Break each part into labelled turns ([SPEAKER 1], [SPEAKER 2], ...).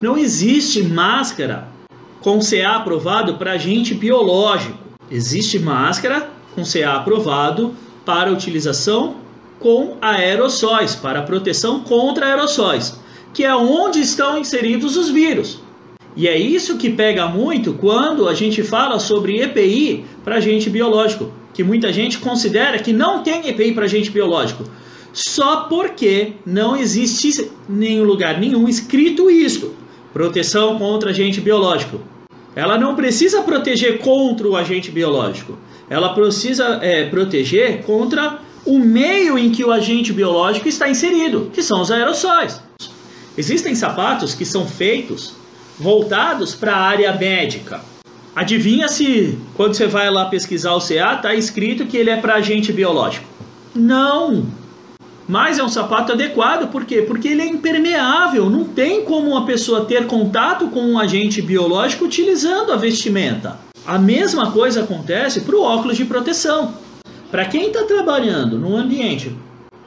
[SPEAKER 1] Não existe máscara com CA aprovado para agente biológico. Existe máscara com CA aprovado para utilização com aerossóis, para proteção contra aerossóis, que é onde estão inseridos os vírus. E é isso que pega muito quando a gente fala sobre EPI para agente biológico, que muita gente considera que não tem EPI para agente biológico, só porque não existe em lugar nenhum escrito isso, proteção contra agente biológico. Ela não precisa proteger contra o agente biológico, ela precisa é, proteger contra o meio em que o agente biológico está inserido, que são os aerossóis. Existem sapatos que são feitos voltados para a área médica. Adivinha se quando você vai lá pesquisar o CA está escrito que ele é para agente biológico? Não. Mas é um sapato adequado, por quê? Porque ele é impermeável, não tem como uma pessoa ter contato com um agente biológico utilizando a vestimenta. A mesma coisa acontece para o óculos de proteção. Para quem está trabalhando num ambiente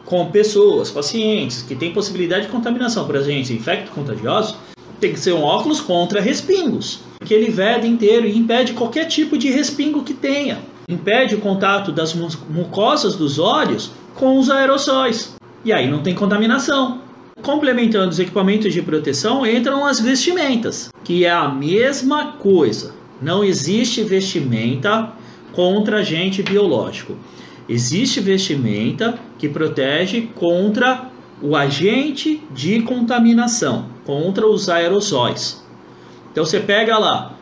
[SPEAKER 1] com pessoas, pacientes que têm possibilidade de contaminação por agentes infecto-contagiosos, tem que ser um óculos contra respingos, que ele veda inteiro e impede qualquer tipo de respingo que tenha. Impede o contato das mucosas dos olhos com os aerossóis. E aí não tem contaminação. Complementando os equipamentos de proteção, entram as vestimentas, que é a mesma coisa. Não existe vestimenta contra agente biológico. Existe vestimenta que protege contra o agente de contaminação contra os aerossóis. Então você pega lá,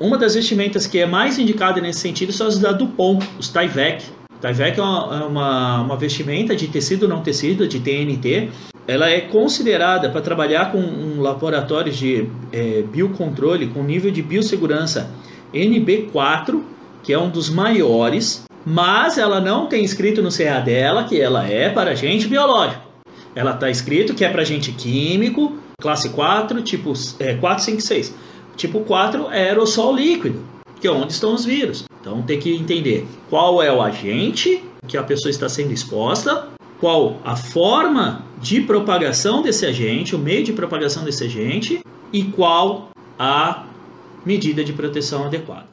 [SPEAKER 1] uma das vestimentas que é mais indicada nesse sentido são as da Dupont, os Tyvek. Tyvek é uma, é uma, uma vestimenta de tecido não tecido, de TNT. Ela é considerada para trabalhar com um laboratório de é, biocontrole com nível de biossegurança NB4, que é um dos maiores, mas ela não tem escrito no CA dela que ela é para agente biológico. Ela está escrito que é para agente químico, classe 4, tipo é, 4, 5, 6. Tipo 4 é aerossol líquido, que é onde estão os vírus. Então tem que entender qual é o agente que a pessoa está sendo exposta, qual a forma de propagação desse agente, o meio de propagação desse agente e qual a medida de proteção adequada.